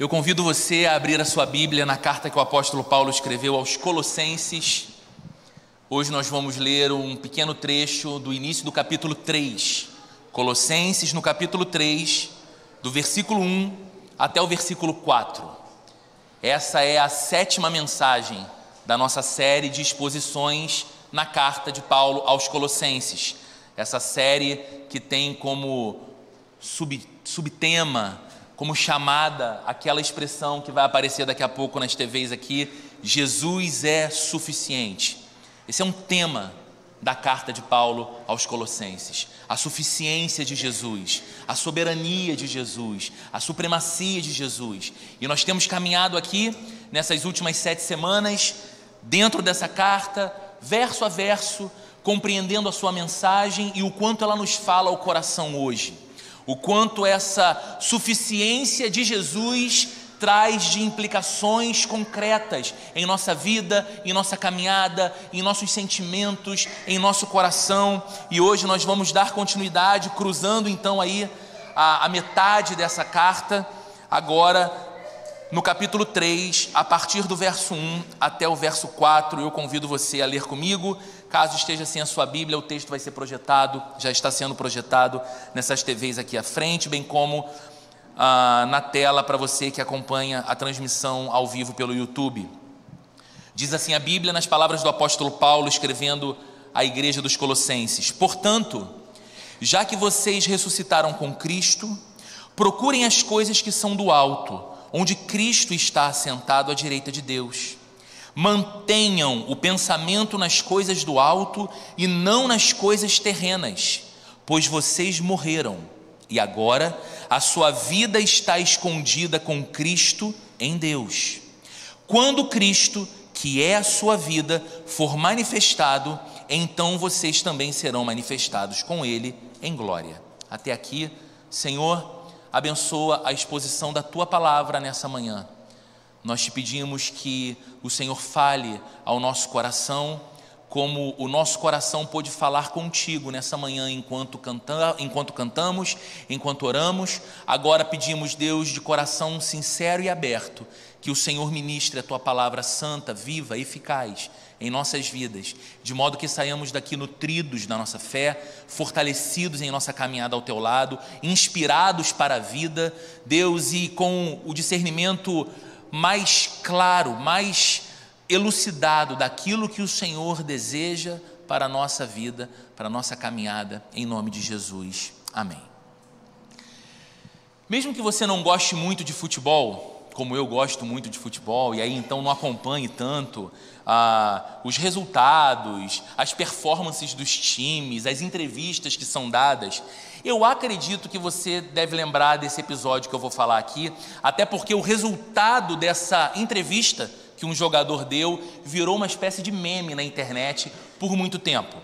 Eu convido você a abrir a sua Bíblia na carta que o apóstolo Paulo escreveu aos Colossenses. Hoje nós vamos ler um pequeno trecho do início do capítulo 3. Colossenses, no capítulo 3, do versículo 1 até o versículo 4. Essa é a sétima mensagem da nossa série de exposições na carta de Paulo aos Colossenses. Essa série que tem como sub, subtema como chamada aquela expressão que vai aparecer daqui a pouco nas TVs aqui: Jesus é suficiente. Esse é um tema da carta de Paulo aos Colossenses. A suficiência de Jesus, a soberania de Jesus, a supremacia de Jesus. E nós temos caminhado aqui nessas últimas sete semanas, dentro dessa carta, verso a verso, compreendendo a sua mensagem e o quanto ela nos fala ao coração hoje o quanto essa suficiência de Jesus traz de implicações concretas em nossa vida, em nossa caminhada, em nossos sentimentos, em nosso coração. E hoje nós vamos dar continuidade, cruzando então aí a, a metade dessa carta, agora no capítulo 3, a partir do verso 1 até o verso 4. Eu convido você a ler comigo. Caso esteja sem a sua Bíblia, o texto vai ser projetado, já está sendo projetado nessas TVs aqui à frente, bem como ah, na tela para você que acompanha a transmissão ao vivo pelo YouTube. Diz assim a Bíblia nas palavras do apóstolo Paulo, escrevendo à igreja dos Colossenses: Portanto, já que vocês ressuscitaram com Cristo, procurem as coisas que são do alto, onde Cristo está assentado à direita de Deus. Mantenham o pensamento nas coisas do alto e não nas coisas terrenas, pois vocês morreram e agora a sua vida está escondida com Cristo em Deus. Quando Cristo, que é a sua vida, for manifestado, então vocês também serão manifestados com Ele em glória. Até aqui, Senhor, abençoa a exposição da tua palavra nessa manhã nós te pedimos que o Senhor fale ao nosso coração, como o nosso coração pôde falar contigo nessa manhã enquanto, canta, enquanto cantamos, enquanto oramos. Agora pedimos, Deus, de coração sincero e aberto, que o Senhor ministre a tua palavra santa, viva, eficaz em nossas vidas, de modo que saiamos daqui nutridos na nossa fé, fortalecidos em nossa caminhada ao teu lado, inspirados para a vida, Deus, e com o discernimento mais claro, mais elucidado daquilo que o Senhor deseja para a nossa vida, para a nossa caminhada, em nome de Jesus. Amém. Mesmo que você não goste muito de futebol, como eu gosto muito de futebol, e aí então não acompanhe tanto ah, os resultados, as performances dos times, as entrevistas que são dadas, eu acredito que você deve lembrar desse episódio que eu vou falar aqui, até porque o resultado dessa entrevista que um jogador deu virou uma espécie de meme na internet por muito tempo.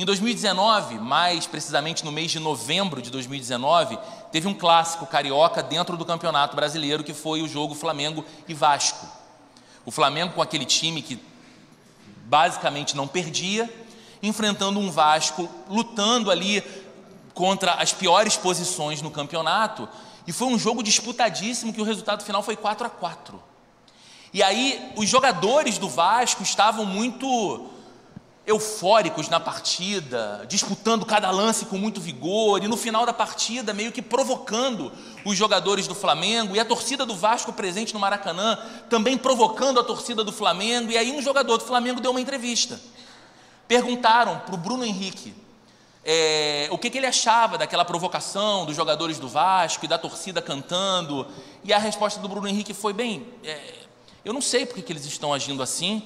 Em 2019, mais precisamente no mês de novembro de 2019, teve um clássico carioca dentro do Campeonato Brasileiro que foi o jogo Flamengo e Vasco. O Flamengo com aquele time que basicamente não perdia, enfrentando um Vasco lutando ali contra as piores posições no campeonato, e foi um jogo disputadíssimo que o resultado final foi 4 a 4. E aí os jogadores do Vasco estavam muito eufóricos na partida, disputando cada lance com muito vigor, e no final da partida meio que provocando os jogadores do Flamengo, e a torcida do Vasco presente no Maracanã também provocando a torcida do Flamengo, e aí um jogador do Flamengo deu uma entrevista. Perguntaram para o Bruno Henrique é, o que, que, ele achava daquela provocação dos jogadores do Vasco e da torcida cantando. E a resposta do Bruno Henrique foi: bem, é, eu não sei por que, que eles estão agindo assim,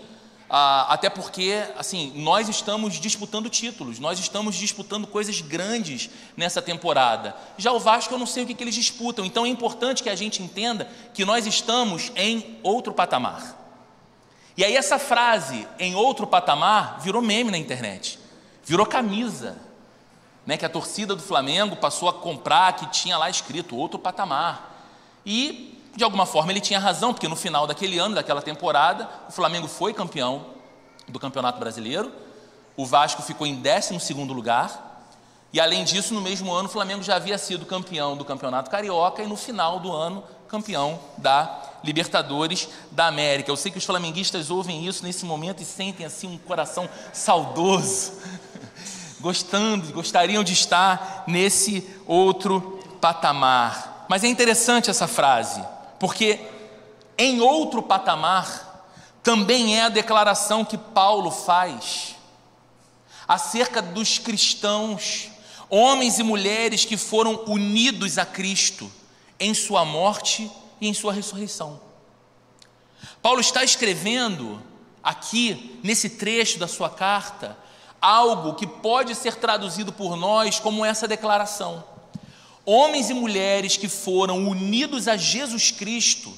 ah, até porque assim nós estamos disputando títulos, nós estamos disputando coisas grandes nessa temporada. Já o Vasco eu não sei o que, que eles disputam, então é importante que a gente entenda que nós estamos em outro patamar. E aí essa frase, em outro patamar, virou meme na internet, virou camisa né, que a torcida do Flamengo passou a comprar, que tinha lá escrito outro patamar. E, de alguma forma, ele tinha razão, porque no final daquele ano, daquela temporada, o Flamengo foi campeão do Campeonato Brasileiro, o Vasco ficou em 12 lugar, e além disso, no mesmo ano, o Flamengo já havia sido campeão do Campeonato Carioca e no final do ano, campeão da Libertadores da América. Eu sei que os flamenguistas ouvem isso nesse momento e sentem assim um coração saudoso, gostando, gostariam de estar nesse outro patamar. Mas é interessante essa frase, porque em outro patamar também é a declaração que Paulo faz acerca dos cristãos, homens e mulheres que foram unidos a Cristo em sua morte e em sua ressurreição. Paulo está escrevendo aqui, nesse trecho da sua carta, algo que pode ser traduzido por nós como essa declaração. Homens e mulheres que foram unidos a Jesus Cristo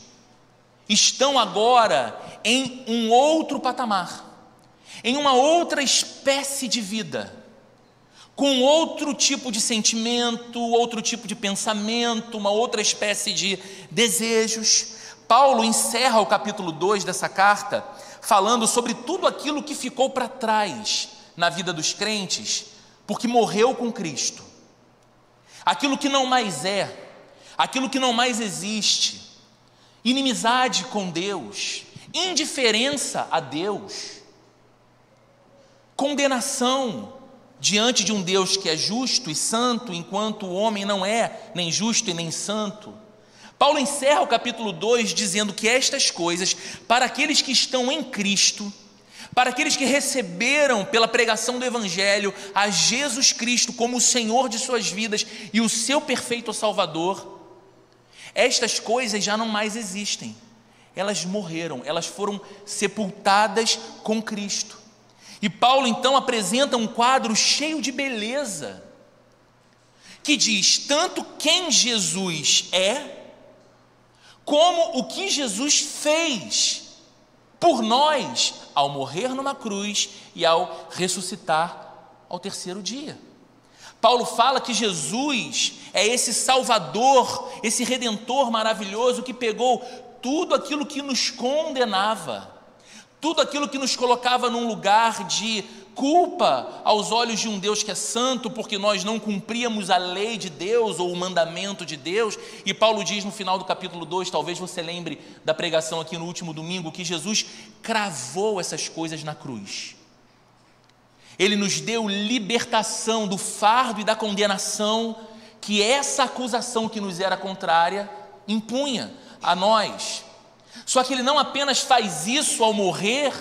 estão agora em um outro patamar, em uma outra espécie de vida, com outro tipo de sentimento, outro tipo de pensamento, uma outra espécie de desejos. Paulo encerra o capítulo 2 dessa carta falando sobre tudo aquilo que ficou para trás na vida dos crentes, porque morreu com Cristo. Aquilo que não mais é, aquilo que não mais existe, inimizade com Deus, indiferença a Deus, condenação diante de um Deus que é justo e santo, enquanto o homem não é nem justo e nem santo. Paulo encerra o capítulo 2 dizendo que estas coisas, para aqueles que estão em Cristo, para aqueles que receberam pela pregação do Evangelho a Jesus Cristo como o Senhor de suas vidas e o seu perfeito Salvador, estas coisas já não mais existem. Elas morreram, elas foram sepultadas com Cristo. E Paulo então apresenta um quadro cheio de beleza, que diz tanto quem Jesus é, como o que Jesus fez por nós ao morrer numa cruz e ao ressuscitar ao terceiro dia. Paulo fala que Jesus é esse Salvador, esse Redentor maravilhoso que pegou tudo aquilo que nos condenava, tudo aquilo que nos colocava num lugar de culpa aos olhos de um Deus que é santo, porque nós não cumpríamos a lei de Deus ou o mandamento de Deus. E Paulo diz no final do capítulo 2, talvez você lembre da pregação aqui no último domingo, que Jesus cravou essas coisas na cruz. Ele nos deu libertação do fardo e da condenação que essa acusação que nos era contrária impunha a nós. Só que ele não apenas faz isso ao morrer,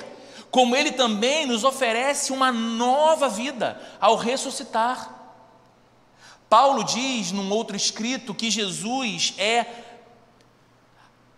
como ele também nos oferece uma nova vida ao ressuscitar. Paulo diz num outro escrito que Jesus é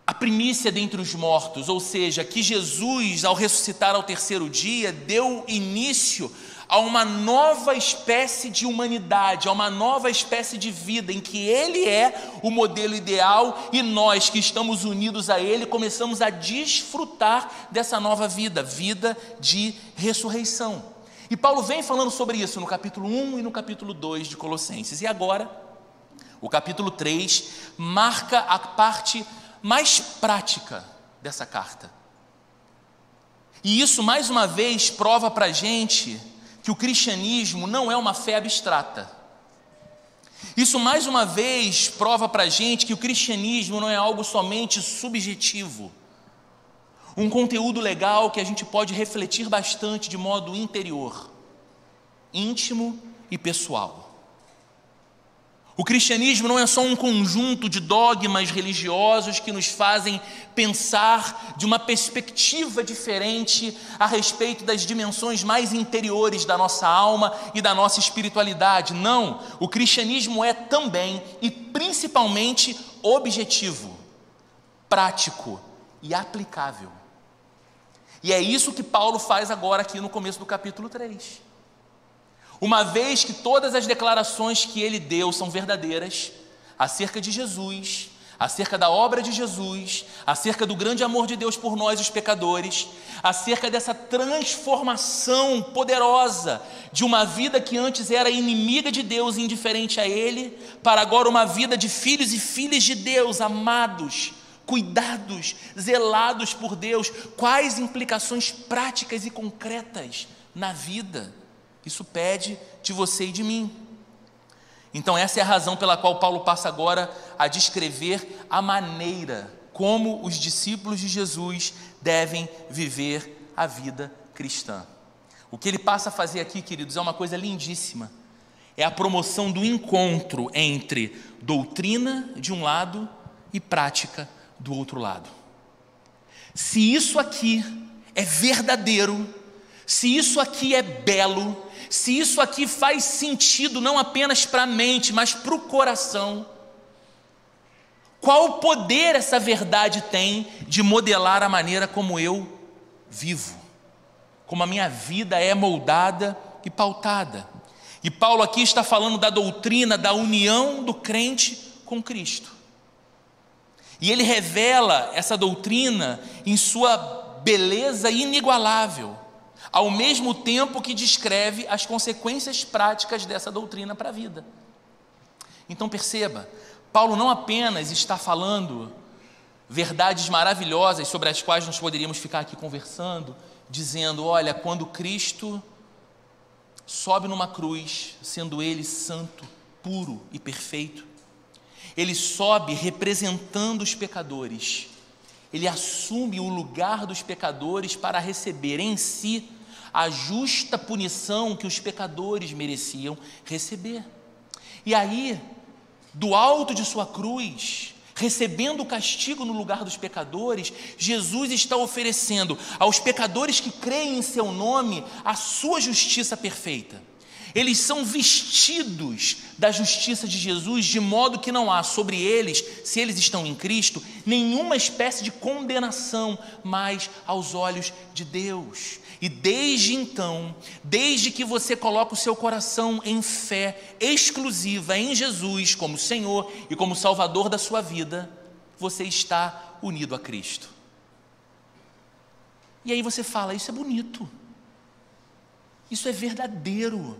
a primícia dentre os mortos, ou seja, que Jesus, ao ressuscitar ao terceiro dia, deu início a uma nova espécie de humanidade, a uma nova espécie de vida em que Ele é o modelo ideal e nós que estamos unidos a Ele começamos a desfrutar dessa nova vida, vida de ressurreição. E Paulo vem falando sobre isso no capítulo 1 e no capítulo 2 de Colossenses. E agora, o capítulo 3 marca a parte mais prática dessa carta. E isso, mais uma vez, prova para a gente que o cristianismo não é uma fé abstrata. Isso mais uma vez prova para a gente que o cristianismo não é algo somente subjetivo, um conteúdo legal que a gente pode refletir bastante de modo interior, íntimo e pessoal. O cristianismo não é só um conjunto de dogmas religiosos que nos fazem pensar de uma perspectiva diferente a respeito das dimensões mais interiores da nossa alma e da nossa espiritualidade. Não, o cristianismo é também e principalmente objetivo, prático e aplicável. E é isso que Paulo faz agora aqui no começo do capítulo 3. Uma vez que todas as declarações que ele deu são verdadeiras acerca de Jesus, acerca da obra de Jesus, acerca do grande amor de Deus por nós, os pecadores, acerca dessa transformação poderosa de uma vida que antes era inimiga de Deus, indiferente a Ele, para agora uma vida de filhos e filhas de Deus, amados, cuidados, zelados por Deus. Quais implicações práticas e concretas na vida? Isso pede de você e de mim. Então, essa é a razão pela qual Paulo passa agora a descrever a maneira como os discípulos de Jesus devem viver a vida cristã. O que ele passa a fazer aqui, queridos, é uma coisa lindíssima. É a promoção do encontro entre doutrina de um lado e prática do outro lado. Se isso aqui é verdadeiro, se isso aqui é belo, se isso aqui faz sentido não apenas para a mente, mas para o coração, qual poder essa verdade tem de modelar a maneira como eu vivo, como a minha vida é moldada e pautada? E Paulo aqui está falando da doutrina da união do crente com Cristo. E ele revela essa doutrina em sua beleza inigualável ao mesmo tempo que descreve as consequências práticas dessa doutrina para a vida. Então perceba, Paulo não apenas está falando verdades maravilhosas sobre as quais nós poderíamos ficar aqui conversando, dizendo: olha, quando Cristo sobe numa cruz, sendo Ele santo, puro e perfeito, Ele sobe representando os pecadores, Ele assume o lugar dos pecadores para receber em si a justa punição que os pecadores mereciam receber. E aí, do alto de sua cruz, recebendo o castigo no lugar dos pecadores, Jesus está oferecendo aos pecadores que creem em seu nome a sua justiça perfeita. Eles são vestidos da justiça de Jesus, de modo que não há sobre eles, se eles estão em Cristo, nenhuma espécie de condenação mais aos olhos de Deus. E desde então, desde que você coloca o seu coração em fé exclusiva em Jesus como Senhor e como Salvador da sua vida, você está unido a Cristo. E aí você fala: Isso é bonito, isso é verdadeiro,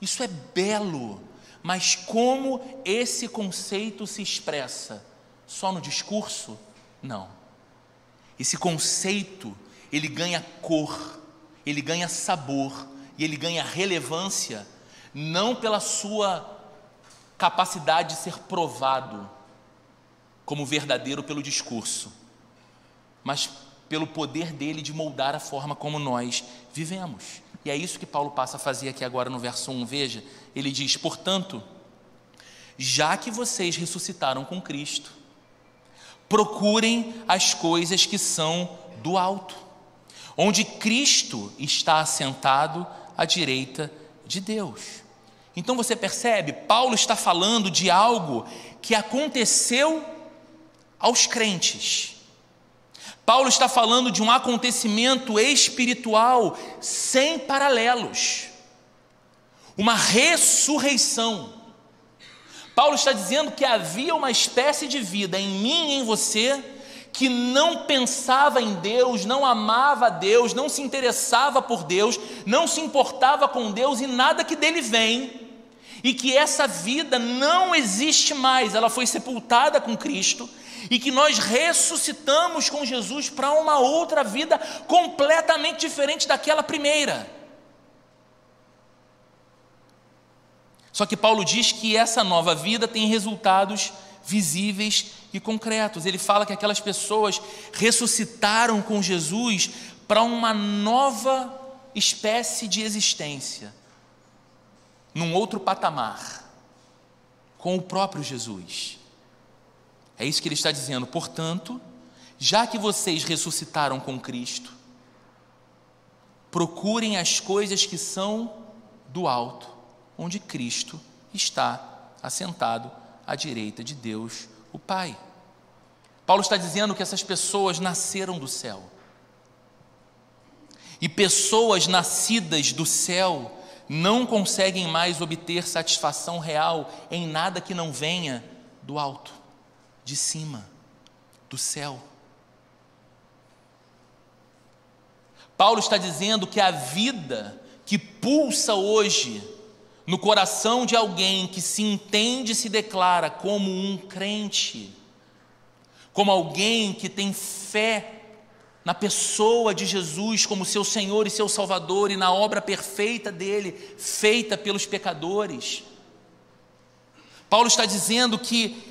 isso é belo, mas como esse conceito se expressa? Só no discurso? Não. Esse conceito ele ganha cor, ele ganha sabor e ele ganha relevância, não pela sua capacidade de ser provado como verdadeiro pelo discurso, mas pelo poder dele de moldar a forma como nós vivemos. E é isso que Paulo passa a fazer aqui agora no verso 1. Veja, ele diz: Portanto, já que vocês ressuscitaram com Cristo, procurem as coisas que são do alto onde Cristo está assentado à direita de Deus. Então você percebe, Paulo está falando de algo que aconteceu aos crentes. Paulo está falando de um acontecimento espiritual sem paralelos, uma ressurreição. Paulo está dizendo que havia uma espécie de vida em mim e em você que não pensava em Deus, não amava Deus, não se interessava por Deus, não se importava com Deus e nada que dele vem, e que essa vida não existe mais, ela foi sepultada com Cristo, e que nós ressuscitamos com Jesus para uma outra vida completamente diferente daquela primeira. Só que Paulo diz que essa nova vida tem resultados visíveis e concretos. Ele fala que aquelas pessoas ressuscitaram com Jesus para uma nova espécie de existência, num outro patamar, com o próprio Jesus. É isso que ele está dizendo. Portanto, já que vocês ressuscitaram com Cristo, procurem as coisas que são do alto, onde Cristo está assentado à direita de Deus, o Pai. Paulo está dizendo que essas pessoas nasceram do céu. E pessoas nascidas do céu não conseguem mais obter satisfação real em nada que não venha do alto, de cima, do céu. Paulo está dizendo que a vida que pulsa hoje no coração de alguém que se entende e se declara como um crente, como alguém que tem fé na pessoa de Jesus como seu Senhor e seu Salvador e na obra perfeita dele, feita pelos pecadores. Paulo está dizendo que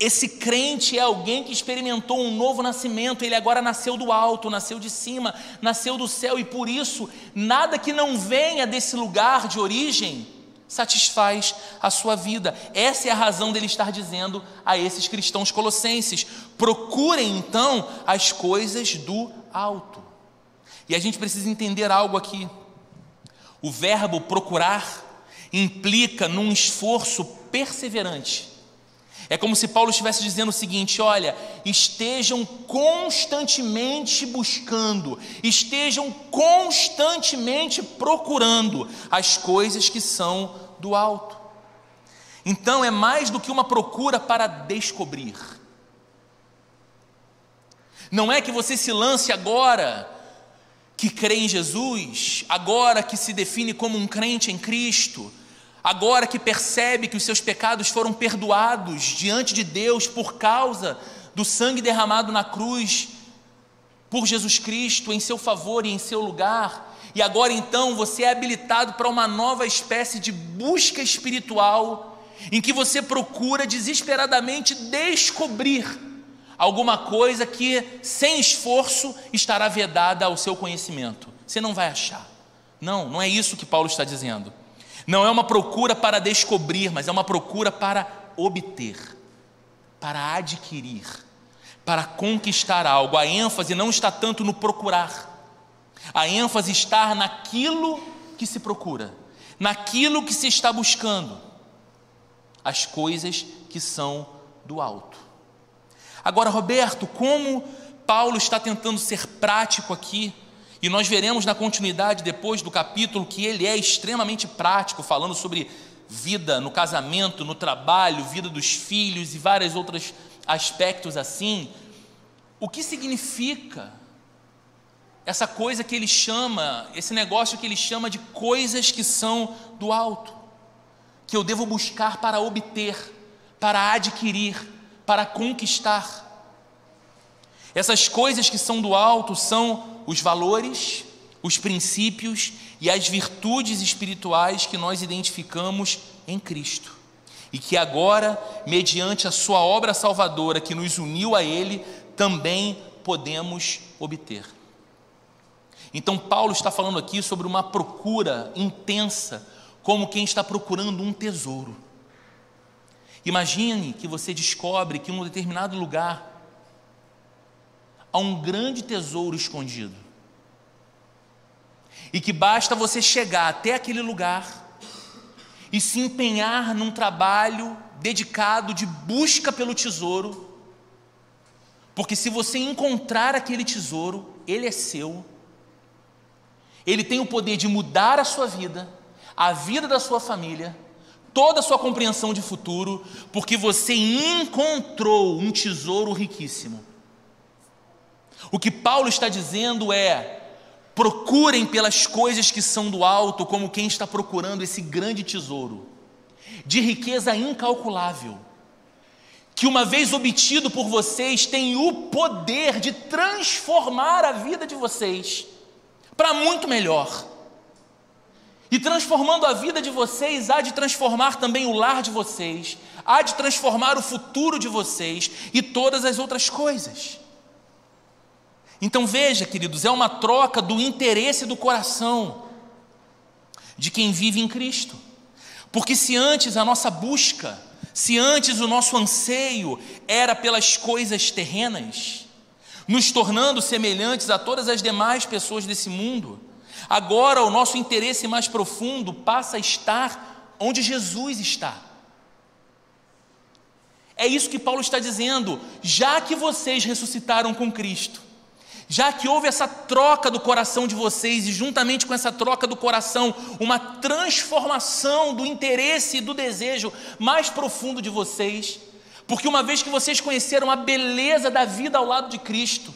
Esse crente é alguém que experimentou um novo nascimento, ele agora nasceu do alto, nasceu de cima, nasceu do céu, e por isso, nada que não venha desse lugar de origem satisfaz a sua vida. Essa é a razão dele estar dizendo a esses cristãos colossenses: procurem então as coisas do alto. E a gente precisa entender algo aqui. O verbo procurar implica num esforço perseverante. É como se Paulo estivesse dizendo o seguinte: olha, estejam constantemente buscando, estejam constantemente procurando as coisas que são do alto. Então é mais do que uma procura para descobrir. Não é que você se lance agora que crê em Jesus, agora que se define como um crente em Cristo, agora que percebe que os seus pecados foram perdoados diante de Deus por causa do sangue derramado na cruz por Jesus Cristo em seu favor e em seu lugar, e agora então você é habilitado para uma nova espécie de busca espiritual, em que você procura desesperadamente descobrir alguma coisa que, sem esforço, estará vedada ao seu conhecimento. Você não vai achar. Não, não é isso que Paulo está dizendo. Não é uma procura para descobrir, mas é uma procura para obter, para adquirir, para conquistar algo. A ênfase não está tanto no procurar, a ênfase está naquilo que se procura, naquilo que se está buscando, as coisas que são do alto. Agora, Roberto, como Paulo está tentando ser prático aqui, e nós veremos na continuidade depois do capítulo que ele é extremamente prático, falando sobre vida no casamento, no trabalho, vida dos filhos e vários outros aspectos assim. O que significa essa coisa que ele chama, esse negócio que ele chama de coisas que são do alto, que eu devo buscar para obter, para adquirir, para conquistar. Essas coisas que são do alto são os valores, os princípios e as virtudes espirituais que nós identificamos em Cristo. E que agora, mediante a Sua obra salvadora que nos uniu a Ele, também podemos obter. Então, Paulo está falando aqui sobre uma procura intensa, como quem está procurando um tesouro. Imagine que você descobre que em um determinado lugar há um grande tesouro escondido. E que basta você chegar até aquele lugar e se empenhar num trabalho dedicado de busca pelo tesouro, porque se você encontrar aquele tesouro, ele é seu ele tem o poder de mudar a sua vida, a vida da sua família, toda a sua compreensão de futuro, porque você encontrou um tesouro riquíssimo. O que Paulo está dizendo é: procurem pelas coisas que são do alto, como quem está procurando esse grande tesouro, de riqueza incalculável, que uma vez obtido por vocês tem o poder de transformar a vida de vocês para muito melhor. E transformando a vida de vocês, há de transformar também o lar de vocês, há de transformar o futuro de vocês e todas as outras coisas. Então veja, queridos, é uma troca do interesse do coração de quem vive em Cristo. Porque se antes a nossa busca, se antes o nosso anseio era pelas coisas terrenas, nos tornando semelhantes a todas as demais pessoas desse mundo. Agora o nosso interesse mais profundo passa a estar onde Jesus está. É isso que Paulo está dizendo, já que vocês ressuscitaram com Cristo, já que houve essa troca do coração de vocês, e juntamente com essa troca do coração, uma transformação do interesse e do desejo mais profundo de vocês, porque uma vez que vocês conheceram a beleza da vida ao lado de Cristo,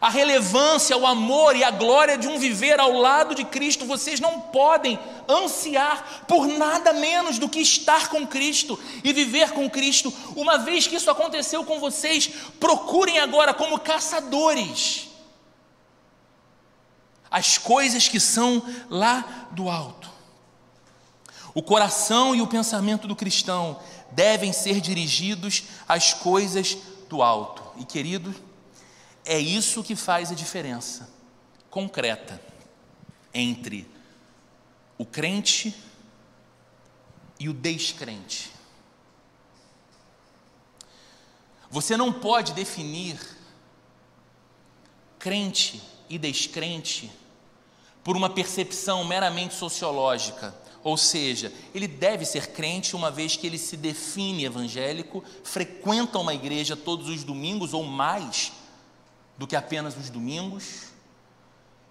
a relevância, o amor e a glória de um viver ao lado de Cristo, vocês não podem ansiar por nada menos do que estar com Cristo e viver com Cristo. Uma vez que isso aconteceu com vocês, procurem agora, como caçadores, as coisas que são lá do alto. O coração e o pensamento do cristão devem ser dirigidos às coisas do alto. E querido, é isso que faz a diferença concreta entre o crente e o descrente. Você não pode definir crente e descrente por uma percepção meramente sociológica. Ou seja, ele deve ser crente uma vez que ele se define evangélico, frequenta uma igreja todos os domingos ou mais do que apenas os domingos.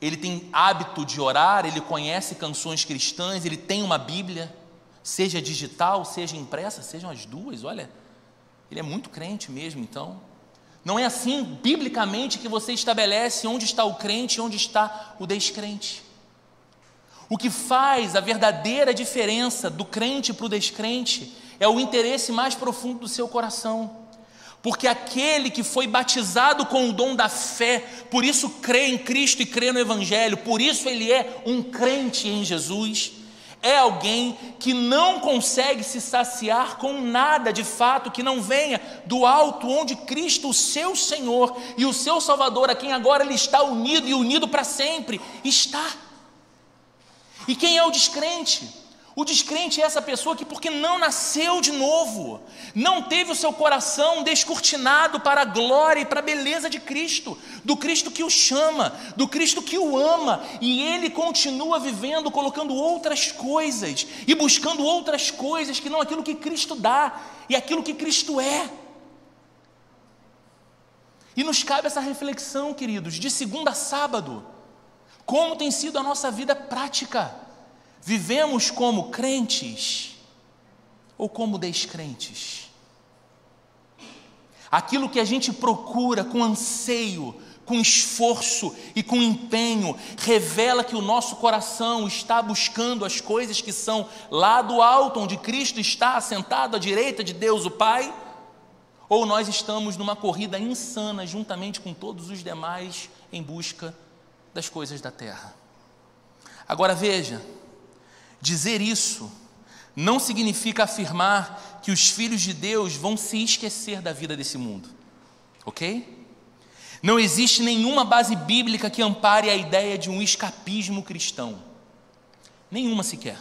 Ele tem hábito de orar, ele conhece canções cristãs, ele tem uma Bíblia, seja digital, seja impressa, sejam as duas, olha. Ele é muito crente mesmo, então. Não é assim, biblicamente, que você estabelece onde está o crente e onde está o descrente. O que faz a verdadeira diferença do crente para o descrente é o interesse mais profundo do seu coração. Porque aquele que foi batizado com o dom da fé, por isso crê em Cristo e crê no Evangelho, por isso ele é um crente em Jesus, é alguém que não consegue se saciar com nada de fato que não venha do alto, onde Cristo, o seu Senhor e o seu Salvador, a quem agora ele está unido e unido para sempre, está. E quem é o descrente? O descrente é essa pessoa que, porque não nasceu de novo, não teve o seu coração descortinado para a glória e para a beleza de Cristo, do Cristo que o chama, do Cristo que o ama, e ele continua vivendo, colocando outras coisas e buscando outras coisas que não aquilo que Cristo dá e aquilo que Cristo é. E nos cabe essa reflexão, queridos, de segunda a sábado. Como tem sido a nossa vida prática? Vivemos como crentes ou como descrentes? Aquilo que a gente procura com anseio, com esforço e com empenho, revela que o nosso coração está buscando as coisas que são lá do alto, onde Cristo está assentado à direita de Deus o Pai? Ou nós estamos numa corrida insana juntamente com todos os demais em busca das coisas da terra. Agora veja, dizer isso não significa afirmar que os filhos de Deus vão se esquecer da vida desse mundo, ok? Não existe nenhuma base bíblica que ampare a ideia de um escapismo cristão, nenhuma sequer.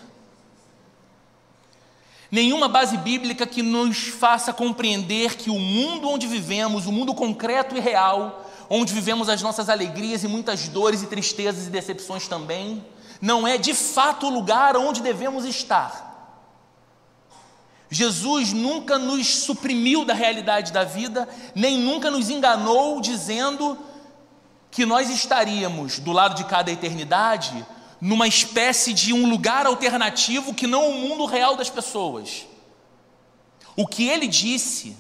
Nenhuma base bíblica que nos faça compreender que o mundo onde vivemos, o mundo concreto e real, onde vivemos as nossas alegrias e muitas dores e tristezas e decepções também, não é de fato o lugar onde devemos estar. Jesus nunca nos suprimiu da realidade da vida, nem nunca nos enganou dizendo que nós estaríamos do lado de cada eternidade numa espécie de um lugar alternativo que não o mundo real das pessoas. O que ele disse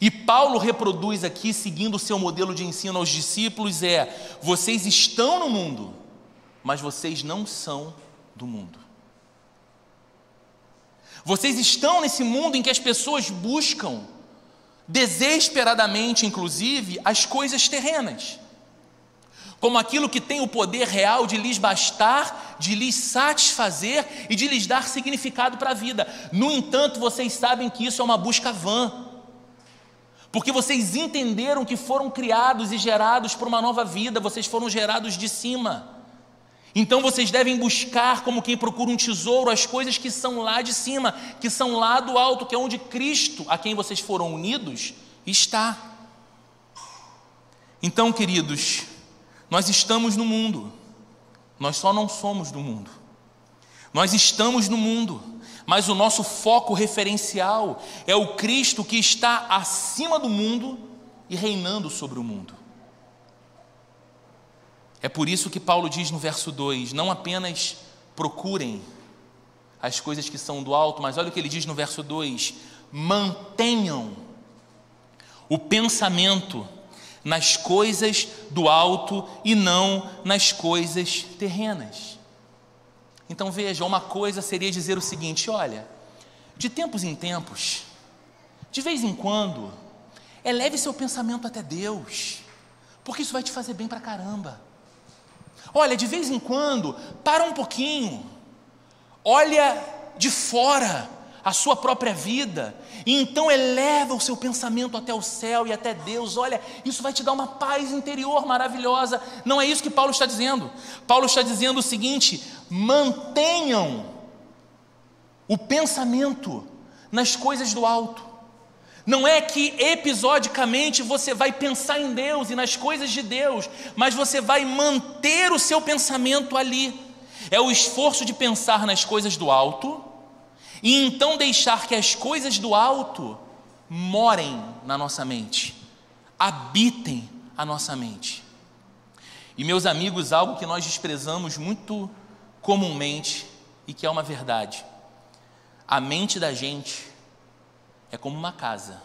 e Paulo reproduz aqui, seguindo o seu modelo de ensino aos discípulos, é: vocês estão no mundo, mas vocês não são do mundo. Vocês estão nesse mundo em que as pessoas buscam, desesperadamente, inclusive, as coisas terrenas, como aquilo que tem o poder real de lhes bastar, de lhes satisfazer e de lhes dar significado para a vida. No entanto, vocês sabem que isso é uma busca vã porque vocês entenderam que foram criados e gerados por uma nova vida, vocês foram gerados de cima. Então vocês devem buscar, como quem procura um tesouro, as coisas que são lá de cima, que são lá do alto, que é onde Cristo, a quem vocês foram unidos, está. Então, queridos, nós estamos no mundo, nós só não somos do mundo. Nós estamos no mundo, mas o nosso foco referencial é o Cristo que está acima do mundo e reinando sobre o mundo. É por isso que Paulo diz no verso 2: não apenas procurem as coisas que são do alto, mas olha o que ele diz no verso 2: mantenham o pensamento nas coisas do alto e não nas coisas terrenas. Então veja, uma coisa seria dizer o seguinte: olha, de tempos em tempos, de vez em quando, eleve seu pensamento até Deus, porque isso vai te fazer bem para caramba. Olha, de vez em quando, para um pouquinho, olha de fora a sua própria vida, e então eleva o seu pensamento até o céu e até Deus. Olha, isso vai te dar uma paz interior maravilhosa. Não é isso que Paulo está dizendo. Paulo está dizendo o seguinte: mantenham o pensamento nas coisas do alto. Não é que episodicamente você vai pensar em Deus e nas coisas de Deus, mas você vai manter o seu pensamento ali. É o esforço de pensar nas coisas do alto e então deixar que as coisas do alto morem na nossa mente, habitem a nossa mente. E meus amigos, algo que nós desprezamos muito comumente e que é uma verdade. A mente da gente é como uma casa.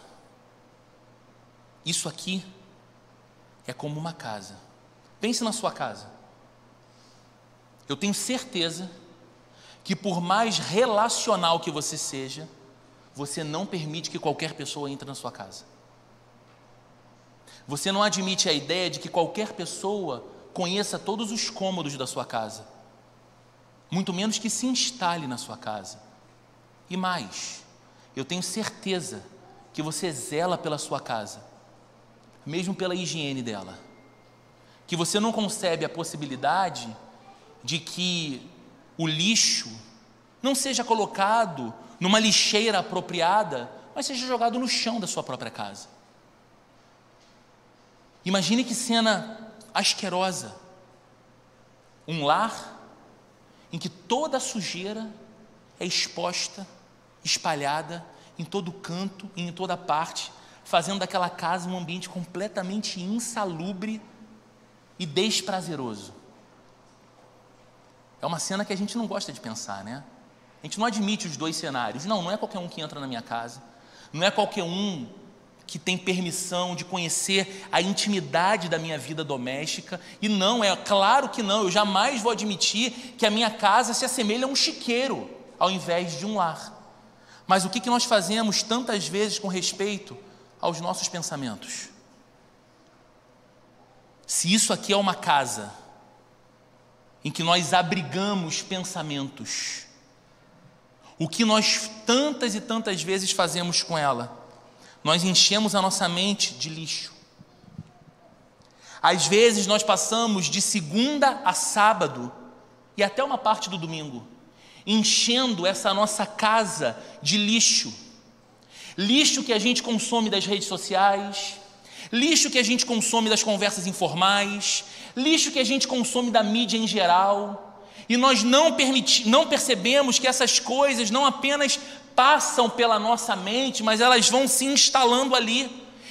Isso aqui é como uma casa. Pense na sua casa. Eu tenho certeza que por mais relacional que você seja, você não permite que qualquer pessoa entre na sua casa. Você não admite a ideia de que qualquer pessoa conheça todos os cômodos da sua casa, muito menos que se instale na sua casa. E mais, eu tenho certeza que você zela pela sua casa, mesmo pela higiene dela, que você não concebe a possibilidade de que o lixo não seja colocado numa lixeira apropriada, mas seja jogado no chão da sua própria casa. Imagine que cena asquerosa. Um lar em que toda a sujeira é exposta, espalhada em todo canto e em toda parte, fazendo daquela casa um ambiente completamente insalubre e desprazeroso. É uma cena que a gente não gosta de pensar, né? A gente não admite os dois cenários. Não, não é qualquer um que entra na minha casa. Não é qualquer um que tem permissão de conhecer a intimidade da minha vida doméstica. E não, é claro que não, eu jamais vou admitir que a minha casa se assemelha a um chiqueiro, ao invés de um lar. Mas o que, que nós fazemos tantas vezes com respeito aos nossos pensamentos? Se isso aqui é uma casa, em que nós abrigamos pensamentos. O que nós tantas e tantas vezes fazemos com ela? Nós enchemos a nossa mente de lixo. Às vezes nós passamos de segunda a sábado e até uma parte do domingo, enchendo essa nossa casa de lixo. Lixo que a gente consome das redes sociais, lixo que a gente consome das conversas informais, lixo que a gente consome da mídia em geral, e nós não, permiti, não percebemos que essas coisas não apenas passam pela nossa mente, mas elas vão se instalando ali,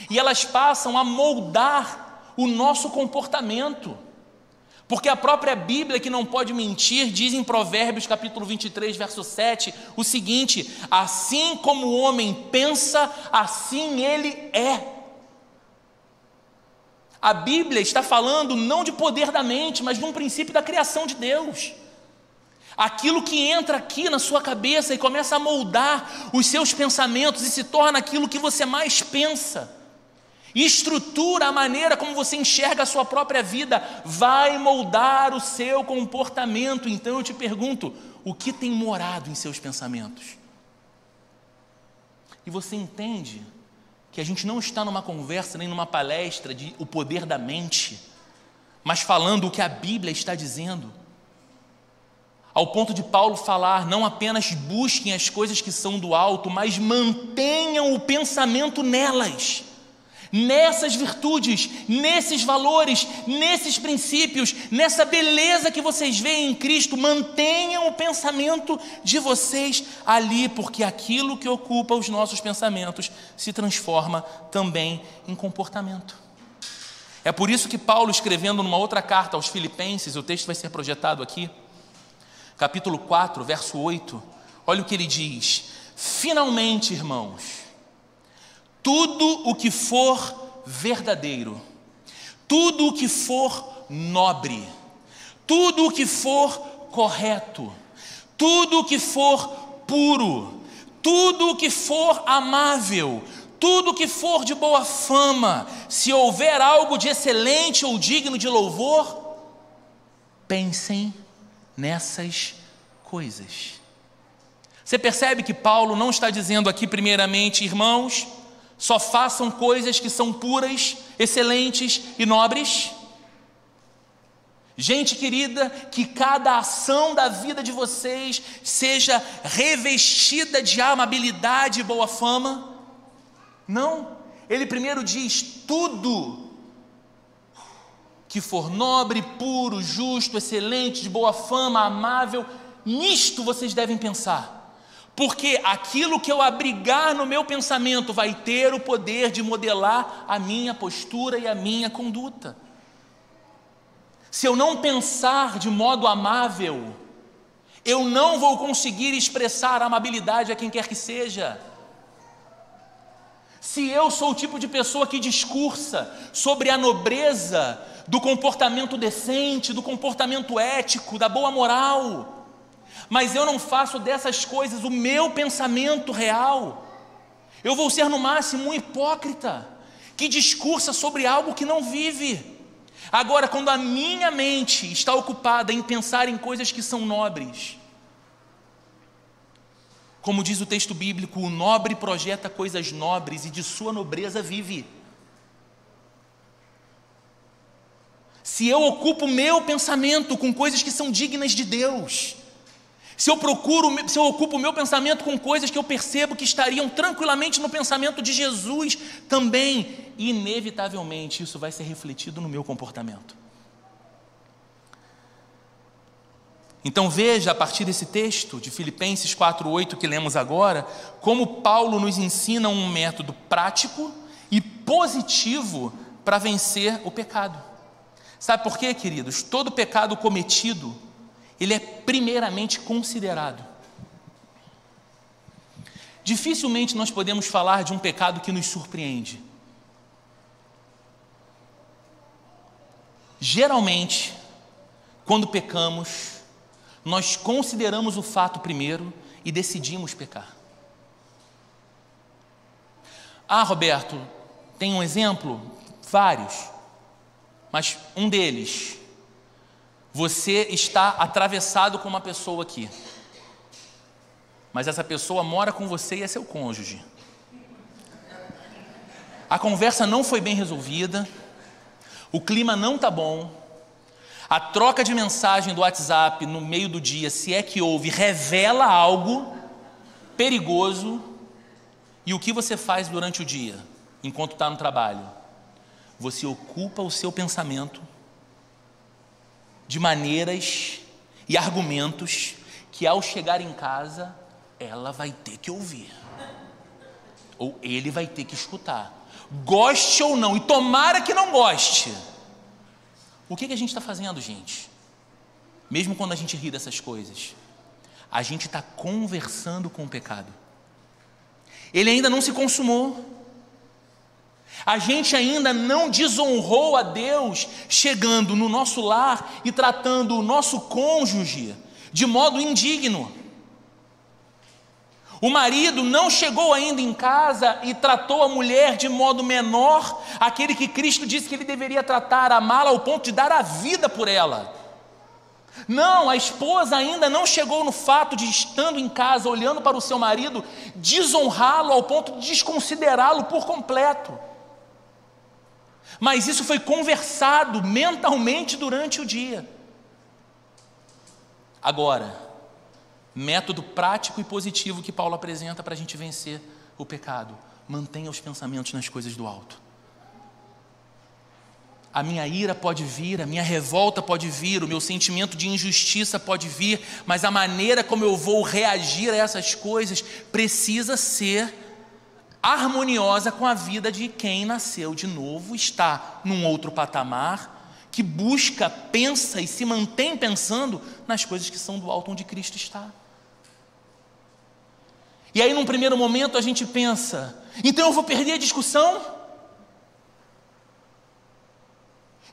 e elas passam a moldar o nosso comportamento. Porque a própria Bíblia, que não pode mentir, diz em Provérbios capítulo 23, verso 7, o seguinte: assim como o homem pensa, assim ele é. A Bíblia está falando não de poder da mente, mas de um princípio da criação de Deus. Aquilo que entra aqui na sua cabeça e começa a moldar os seus pensamentos e se torna aquilo que você mais pensa. Estrutura a maneira como você enxerga a sua própria vida, vai moldar o seu comportamento. Então eu te pergunto: o que tem morado em seus pensamentos? E você entende que a gente não está numa conversa nem numa palestra de o poder da mente, mas falando o que a Bíblia está dizendo. Ao ponto de Paulo falar, não apenas busquem as coisas que são do alto, mas mantenham o pensamento nelas nessas virtudes, nesses valores, nesses princípios, nessa beleza que vocês veem em Cristo. Mantenham o pensamento de vocês ali, porque aquilo que ocupa os nossos pensamentos se transforma também em comportamento. É por isso que Paulo, escrevendo numa outra carta aos Filipenses, o texto vai ser projetado aqui, capítulo 4, verso 8, olha o que ele diz: Finalmente, irmãos, tudo o que for verdadeiro, tudo o que for nobre, tudo o que for correto, tudo o que for puro, tudo o que for amável, tudo o que for de boa fama, se houver algo de excelente ou digno de louvor, pensem nessas coisas. Você percebe que Paulo não está dizendo aqui, primeiramente, irmãos, só façam coisas que são puras, excelentes e nobres? Gente querida, que cada ação da vida de vocês seja revestida de amabilidade e boa fama? Não, ele primeiro diz: tudo que for nobre, puro, justo, excelente, de boa fama, amável, nisto vocês devem pensar. Porque aquilo que eu abrigar no meu pensamento vai ter o poder de modelar a minha postura e a minha conduta. Se eu não pensar de modo amável, eu não vou conseguir expressar amabilidade a quem quer que seja. Se eu sou o tipo de pessoa que discursa sobre a nobreza do comportamento decente, do comportamento ético, da boa moral, mas eu não faço dessas coisas o meu pensamento real, eu vou ser no máximo um hipócrita que discursa sobre algo que não vive. Agora, quando a minha mente está ocupada em pensar em coisas que são nobres, como diz o texto bíblico, o nobre projeta coisas nobres e de sua nobreza vive. Se eu ocupo meu pensamento com coisas que são dignas de Deus, se eu procuro, se eu ocupo o meu pensamento com coisas que eu percebo que estariam tranquilamente no pensamento de Jesus, também, inevitavelmente, isso vai ser refletido no meu comportamento. Então veja a partir desse texto de Filipenses 4:8 que lemos agora, como Paulo nos ensina um método prático e positivo para vencer o pecado. Sabe por quê, queridos? Todo pecado cometido ele é primeiramente considerado. Dificilmente nós podemos falar de um pecado que nos surpreende. Geralmente, quando pecamos, nós consideramos o fato primeiro e decidimos pecar. Ah, Roberto, tem um exemplo? Vários, mas um deles você está atravessado com uma pessoa aqui, mas essa pessoa mora com você e é seu cônjuge. A conversa não foi bem resolvida, o clima não está bom, a troca de mensagem do WhatsApp no meio do dia, se é que houve, revela algo perigoso. E o que você faz durante o dia, enquanto está no trabalho? Você ocupa o seu pensamento de maneiras e argumentos que ao chegar em casa ela vai ter que ouvir, ou ele vai ter que escutar, goste ou não, e tomara que não goste. O que, que a gente está fazendo, gente? Mesmo quando a gente ri dessas coisas, a gente está conversando com o pecado. Ele ainda não se consumou. A gente ainda não desonrou a Deus chegando no nosso lar e tratando o nosso cônjuge de modo indigno. O marido não chegou ainda em casa e tratou a mulher de modo menor, aquele que Cristo disse que ele deveria tratar, amá-la ao ponto de dar a vida por ela. Não, a esposa ainda não chegou no fato de, estando em casa, olhando para o seu marido, desonrá-lo ao ponto de desconsiderá-lo por completo mas isso foi conversado mentalmente durante o dia. Agora, método prático e positivo que Paulo apresenta para a gente vencer o pecado: mantenha os pensamentos nas coisas do alto. A minha ira pode vir, a minha revolta pode vir, o meu sentimento de injustiça pode vir, mas a maneira como eu vou reagir a essas coisas precisa ser harmoniosa com a vida de quem nasceu de novo, está num outro patamar, que busca, pensa e se mantém pensando nas coisas que são do alto onde Cristo está. E aí, num primeiro momento, a gente pensa: então eu vou perder a discussão?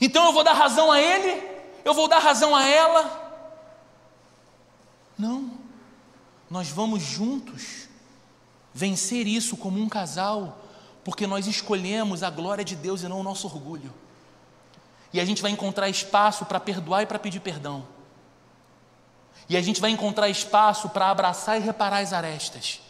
Então eu vou dar razão a ele? Eu vou dar razão a ela? Não, nós vamos juntos vencer isso como um casal, porque nós escolhemos a glória de Deus e não o nosso orgulho. E a gente vai encontrar espaço para perdoar e para pedir perdão. E a gente vai encontrar espaço para abraçar e reparar as arestas.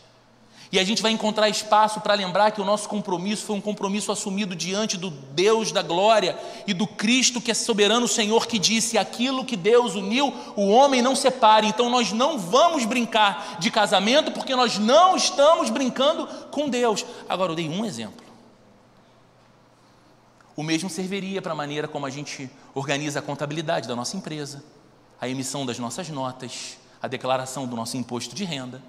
E a gente vai encontrar espaço para lembrar que o nosso compromisso foi um compromisso assumido diante do Deus da glória e do Cristo que é soberano Senhor que disse: aquilo que Deus uniu, o homem não separe. Então nós não vamos brincar de casamento porque nós não estamos brincando com Deus. Agora eu dei um exemplo. O mesmo serviria para a maneira como a gente organiza a contabilidade da nossa empresa, a emissão das nossas notas, a declaração do nosso imposto de renda.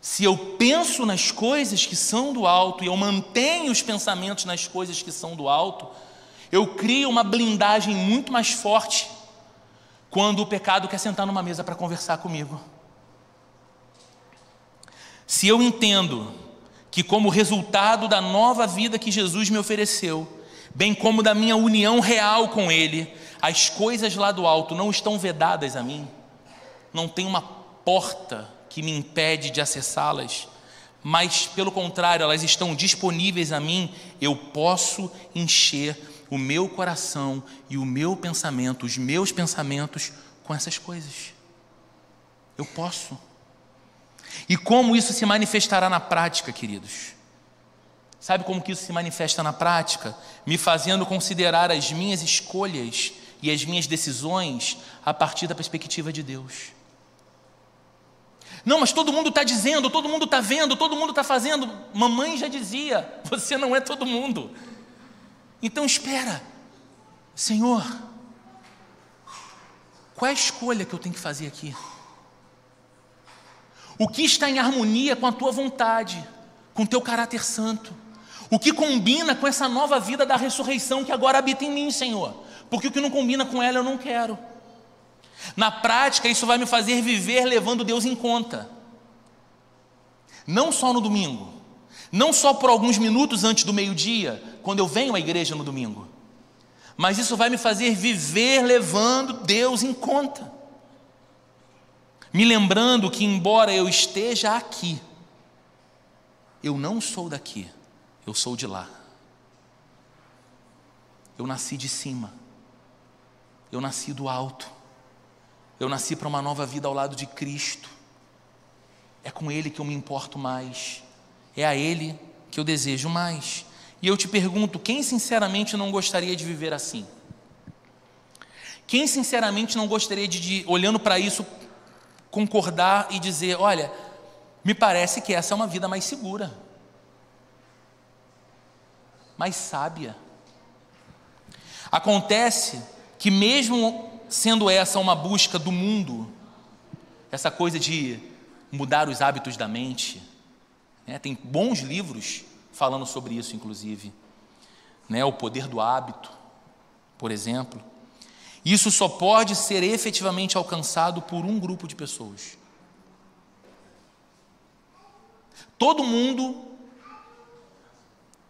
Se eu penso nas coisas que são do alto e eu mantenho os pensamentos nas coisas que são do alto, eu crio uma blindagem muito mais forte quando o pecado quer sentar numa mesa para conversar comigo. Se eu entendo que, como resultado da nova vida que Jesus me ofereceu, bem como da minha união real com Ele, as coisas lá do alto não estão vedadas a mim, não tem uma porta que me impede de acessá-las, mas pelo contrário, elas estão disponíveis a mim, eu posso encher o meu coração e o meu pensamento, os meus pensamentos com essas coisas. Eu posso. E como isso se manifestará na prática, queridos? Sabe como que isso se manifesta na prática? Me fazendo considerar as minhas escolhas e as minhas decisões a partir da perspectiva de Deus. Não, mas todo mundo está dizendo, todo mundo está vendo, todo mundo está fazendo. Mamãe já dizia: você não é todo mundo. Então espera, Senhor, qual é a escolha que eu tenho que fazer aqui? O que está em harmonia com a tua vontade, com o teu caráter santo? O que combina com essa nova vida da ressurreição que agora habita em mim, Senhor? Porque o que não combina com ela eu não quero. Na prática, isso vai me fazer viver levando Deus em conta. Não só no domingo, não só por alguns minutos antes do meio-dia, quando eu venho à igreja no domingo, mas isso vai me fazer viver levando Deus em conta. Me lembrando que, embora eu esteja aqui, eu não sou daqui, eu sou de lá. Eu nasci de cima, eu nasci do alto. Eu nasci para uma nova vida ao lado de Cristo. É com Ele que eu me importo mais. É a Ele que eu desejo mais. E eu te pergunto: quem sinceramente não gostaria de viver assim? Quem sinceramente não gostaria de, de olhando para isso, concordar e dizer: olha, me parece que essa é uma vida mais segura, mais sábia. Acontece que, mesmo sendo essa uma busca do mundo, essa coisa de mudar os hábitos da mente. Né? Tem bons livros falando sobre isso, inclusive. Né? O poder do hábito, por exemplo. Isso só pode ser efetivamente alcançado por um grupo de pessoas. Todo mundo,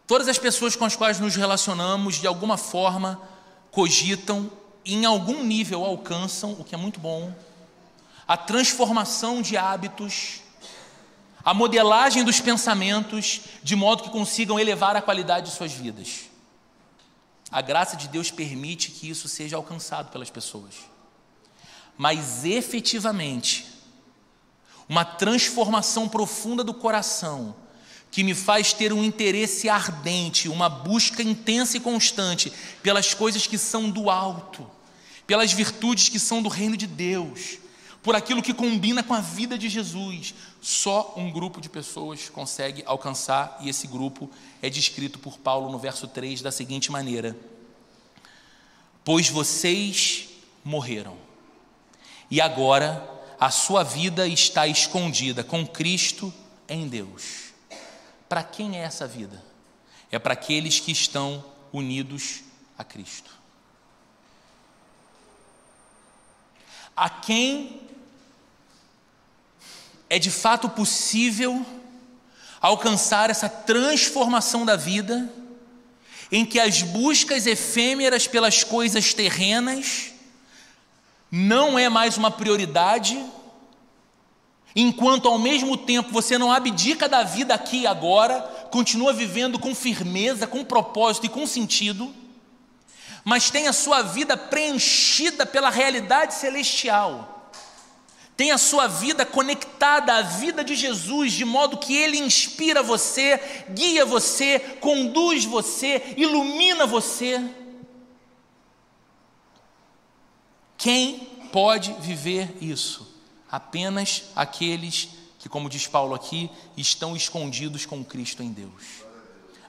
todas as pessoas com as quais nos relacionamos, de alguma forma, cogitam em algum nível alcançam, o que é muito bom, a transformação de hábitos, a modelagem dos pensamentos, de modo que consigam elevar a qualidade de suas vidas. A graça de Deus permite que isso seja alcançado pelas pessoas. Mas efetivamente, uma transformação profunda do coração, que me faz ter um interesse ardente, uma busca intensa e constante pelas coisas que são do alto, pelas virtudes que são do reino de Deus, por aquilo que combina com a vida de Jesus. Só um grupo de pessoas consegue alcançar, e esse grupo é descrito por Paulo no verso 3 da seguinte maneira: Pois vocês morreram, e agora a sua vida está escondida com Cristo em Deus. Para quem é essa vida? É para aqueles que estão unidos a Cristo. A quem é de fato possível alcançar essa transformação da vida, em que as buscas efêmeras pelas coisas terrenas não é mais uma prioridade, Enquanto ao mesmo tempo você não abdica da vida aqui e agora, continua vivendo com firmeza, com propósito e com sentido, mas tem a sua vida preenchida pela realidade celestial tem a sua vida conectada à vida de Jesus, de modo que ele inspira você, guia você, conduz você, ilumina você. Quem pode viver isso? Apenas aqueles que, como diz Paulo aqui, estão escondidos com Cristo em Deus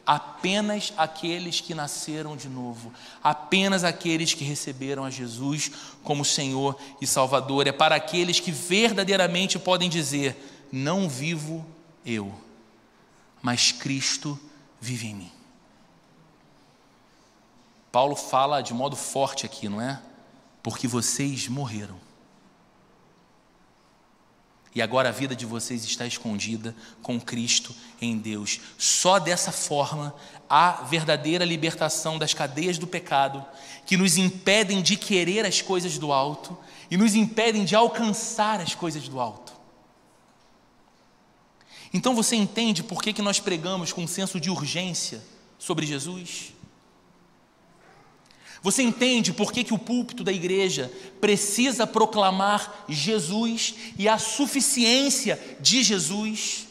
apenas aqueles que nasceram de novo, apenas aqueles que receberam a Jesus como Senhor e Salvador. É para aqueles que verdadeiramente podem dizer: Não vivo eu, mas Cristo vive em mim. Paulo fala de modo forte aqui, não é? Porque vocês morreram e agora a vida de vocês está escondida com Cristo em Deus. Só dessa forma há verdadeira libertação das cadeias do pecado, que nos impedem de querer as coisas do alto e nos impedem de alcançar as coisas do alto. Então você entende por que, que nós pregamos com um senso de urgência sobre Jesus? Você entende por que, que o púlpito da igreja precisa proclamar Jesus e a suficiência de Jesus?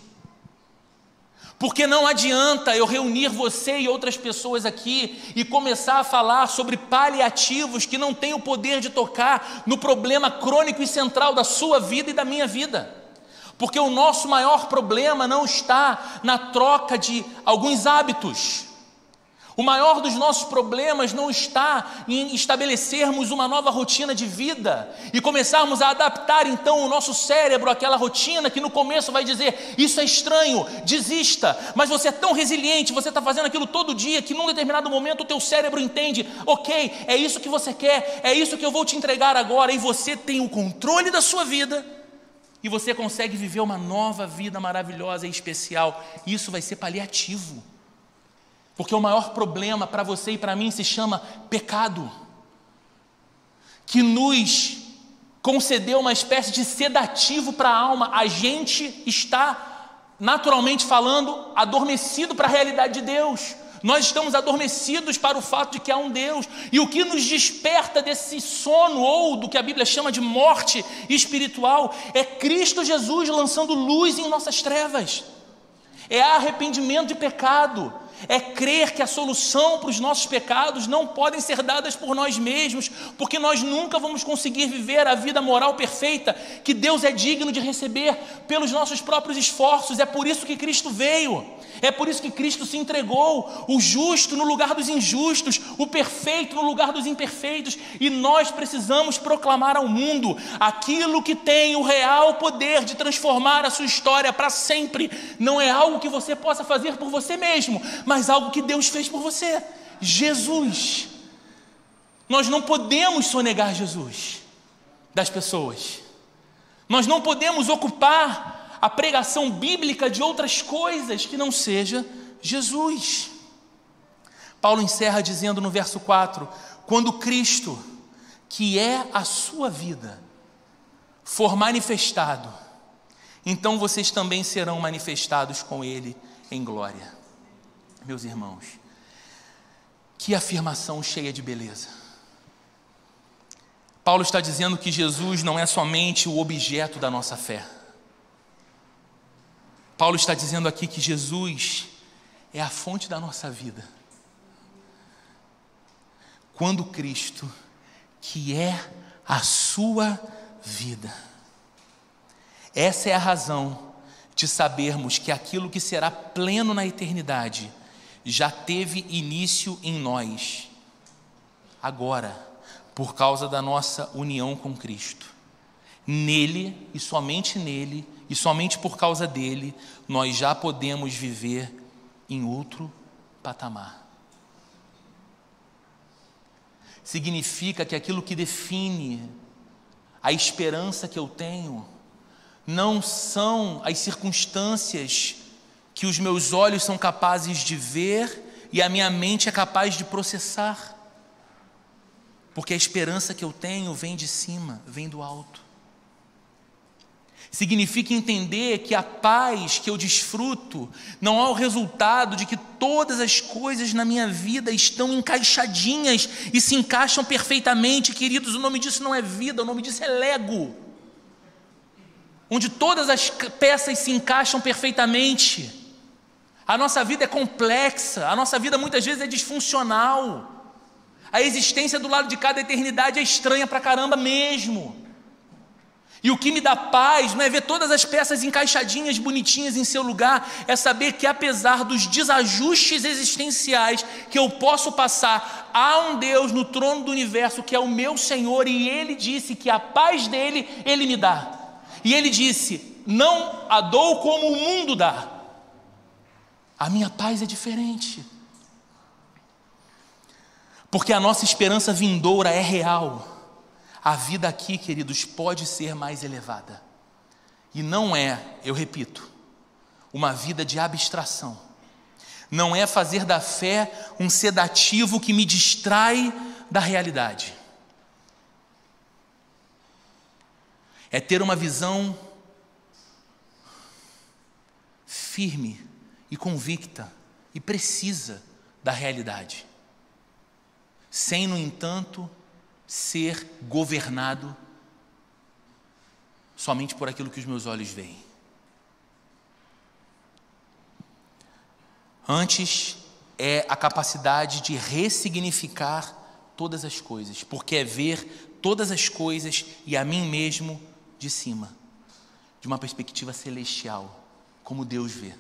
Porque não adianta eu reunir você e outras pessoas aqui e começar a falar sobre paliativos que não têm o poder de tocar no problema crônico e central da sua vida e da minha vida. Porque o nosso maior problema não está na troca de alguns hábitos o maior dos nossos problemas não está em estabelecermos uma nova rotina de vida e começarmos a adaptar então o nosso cérebro àquela rotina que no começo vai dizer: Isso é estranho, desista. Mas você é tão resiliente, você está fazendo aquilo todo dia que num determinado momento o teu cérebro entende: Ok, é isso que você quer, é isso que eu vou te entregar agora. E você tem o controle da sua vida e você consegue viver uma nova vida maravilhosa e especial. Isso vai ser paliativo. Porque o maior problema para você e para mim se chama pecado, que nos concedeu uma espécie de sedativo para a alma. A gente está, naturalmente falando, adormecido para a realidade de Deus. Nós estamos adormecidos para o fato de que há um Deus. E o que nos desperta desse sono, ou do que a Bíblia chama de morte espiritual, é Cristo Jesus lançando luz em nossas trevas. É arrependimento de pecado, é crer que a solução para os nossos pecados não podem ser dadas por nós mesmos, porque nós nunca vamos conseguir viver a vida moral perfeita que Deus é digno de receber pelos nossos próprios esforços. É por isso que Cristo veio. É por isso que Cristo se entregou, o justo no lugar dos injustos, o perfeito no lugar dos imperfeitos, e nós precisamos proclamar ao mundo aquilo que tem o real poder de transformar a sua história para sempre. Não é algo que você possa fazer por você mesmo, mas algo que Deus fez por você. Jesus. Nós não podemos sonegar Jesus das pessoas. Nós não podemos ocupar a pregação bíblica de outras coisas que não seja Jesus. Paulo encerra dizendo no verso 4: Quando Cristo, que é a sua vida, for manifestado, então vocês também serão manifestados com Ele em glória. Meus irmãos, que afirmação cheia de beleza. Paulo está dizendo que Jesus não é somente o objeto da nossa fé. Paulo está dizendo aqui que Jesus é a fonte da nossa vida. Quando Cristo, que é a sua vida, essa é a razão de sabermos que aquilo que será pleno na eternidade já teve início em nós, agora, por causa da nossa união com Cristo. Nele e somente nele e somente por causa dele nós já podemos viver em outro patamar. Significa que aquilo que define a esperança que eu tenho não são as circunstâncias que os meus olhos são capazes de ver e a minha mente é capaz de processar. Porque a esperança que eu tenho vem de cima, vem do alto. Significa entender que a paz que eu desfruto não é o resultado de que todas as coisas na minha vida estão encaixadinhas e se encaixam perfeitamente, queridos. O nome disso não é vida, o nome disso é lego. Onde todas as peças se encaixam perfeitamente. A nossa vida é complexa, a nossa vida muitas vezes é disfuncional. A existência do lado de cada eternidade é estranha pra caramba mesmo. E o que me dá paz não é ver todas as peças encaixadinhas, bonitinhas em seu lugar, é saber que apesar dos desajustes existenciais que eu posso passar, há um Deus no trono do universo que é o meu Senhor e ele disse que a paz dele ele me dá. E ele disse: "Não a dou como o mundo dá". A minha paz é diferente. Porque a nossa esperança vindoura é real a vida aqui, queridos, pode ser mais elevada. E não é, eu repito, uma vida de abstração. Não é fazer da fé um sedativo que me distrai da realidade. É ter uma visão firme e convicta e precisa da realidade, sem, no entanto, ser governado somente por aquilo que os meus olhos veem. Antes é a capacidade de ressignificar todas as coisas, porque é ver todas as coisas e a mim mesmo de cima, de uma perspectiva celestial, como Deus vê.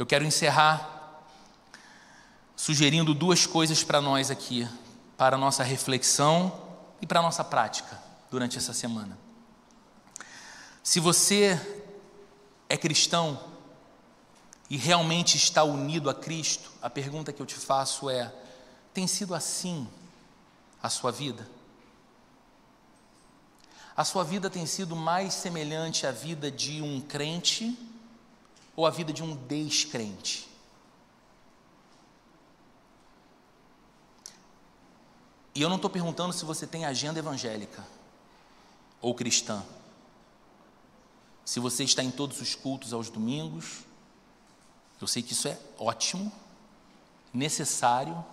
Eu quero encerrar sugerindo duas coisas para nós aqui, para a nossa reflexão e para a nossa prática durante essa semana. Se você é cristão e realmente está unido a Cristo, a pergunta que eu te faço é: tem sido assim a sua vida? A sua vida tem sido mais semelhante à vida de um crente ou à vida de um descrente? E eu não estou perguntando se você tem agenda evangélica ou cristã. Se você está em todos os cultos aos domingos, eu sei que isso é ótimo, necessário,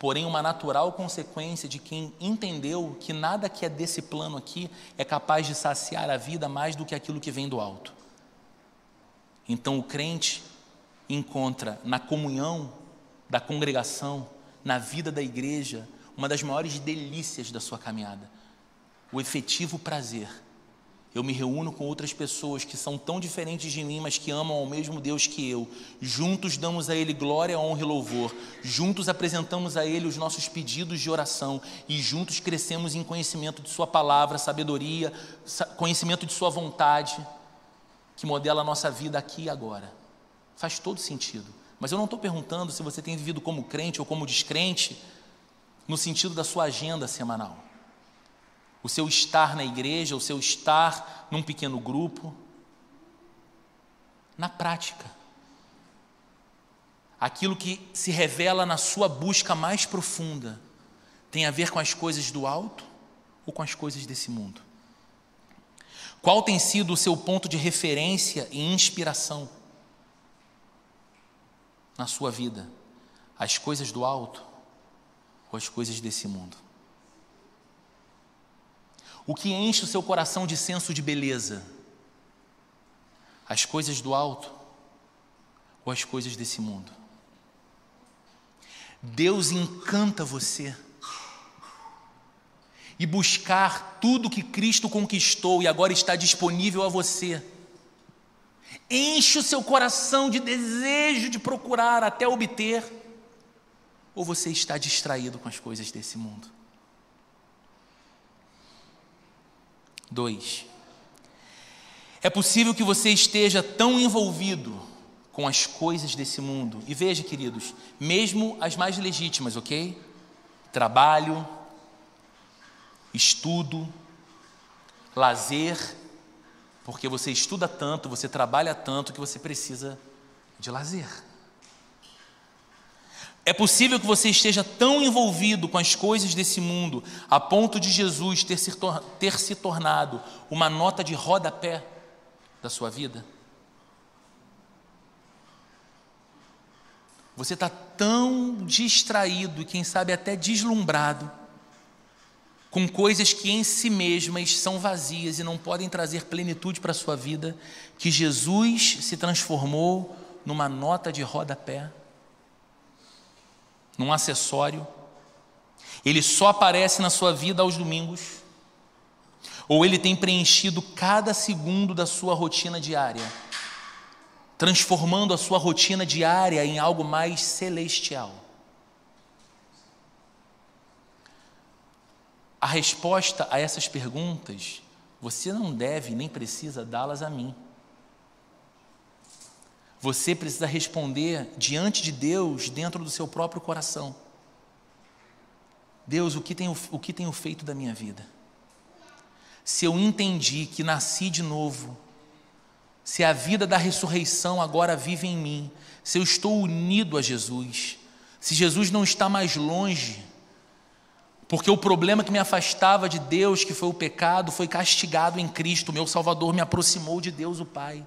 porém uma natural consequência de quem entendeu que nada que é desse plano aqui é capaz de saciar a vida mais do que aquilo que vem do alto. Então o crente encontra na comunhão da congregação, na vida da igreja, uma das maiores delícias da sua caminhada, o efetivo prazer. Eu me reúno com outras pessoas que são tão diferentes de mim, mas que amam ao mesmo Deus que eu. Juntos damos a Ele glória, honra e louvor. Juntos apresentamos a Ele os nossos pedidos de oração. E juntos crescemos em conhecimento de Sua palavra, sabedoria, conhecimento de Sua vontade, que modela a nossa vida aqui e agora. Faz todo sentido. Mas eu não estou perguntando se você tem vivido como crente ou como descrente no sentido da sua agenda semanal. O seu estar na igreja, o seu estar num pequeno grupo. Na prática. Aquilo que se revela na sua busca mais profunda tem a ver com as coisas do alto ou com as coisas desse mundo? Qual tem sido o seu ponto de referência e inspiração na sua vida? As coisas do alto ou as coisas desse mundo? O que enche o seu coração de senso de beleza? As coisas do alto ou as coisas desse mundo? Deus encanta você. E buscar tudo que Cristo conquistou e agora está disponível a você. Enche o seu coração de desejo de procurar até obter ou você está distraído com as coisas desse mundo? Dois, é possível que você esteja tão envolvido com as coisas desse mundo, e veja, queridos, mesmo as mais legítimas, ok? Trabalho, estudo, lazer, porque você estuda tanto, você trabalha tanto que você precisa de lazer. É possível que você esteja tão envolvido com as coisas desse mundo a ponto de Jesus ter se, ter se tornado uma nota de rodapé da sua vida? Você está tão distraído e, quem sabe, até deslumbrado com coisas que em si mesmas são vazias e não podem trazer plenitude para a sua vida, que Jesus se transformou numa nota de rodapé num acessório. Ele só aparece na sua vida aos domingos. Ou ele tem preenchido cada segundo da sua rotina diária, transformando a sua rotina diária em algo mais celestial. A resposta a essas perguntas, você não deve nem precisa dá-las a mim. Você precisa responder diante de Deus, dentro do seu próprio coração. Deus, o que tenho, o que tenho feito da minha vida? Se eu entendi que nasci de novo, se a vida da ressurreição agora vive em mim, se eu estou unido a Jesus, se Jesus não está mais longe, porque o problema que me afastava de Deus, que foi o pecado, foi castigado em Cristo, meu Salvador me aproximou de Deus o Pai.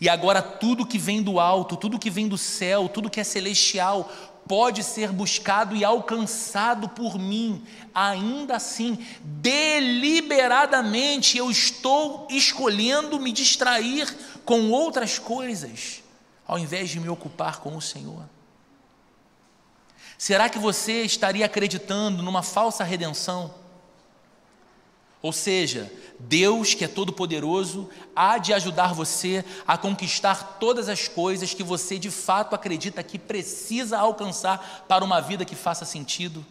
E agora tudo que vem do alto, tudo que vem do céu, tudo que é celestial, pode ser buscado e alcançado por mim. Ainda assim, deliberadamente eu estou escolhendo me distrair com outras coisas, ao invés de me ocupar com o Senhor. Será que você estaria acreditando numa falsa redenção? Ou seja, Deus, que é todo-poderoso, há de ajudar você a conquistar todas as coisas que você de fato acredita que precisa alcançar para uma vida que faça sentido.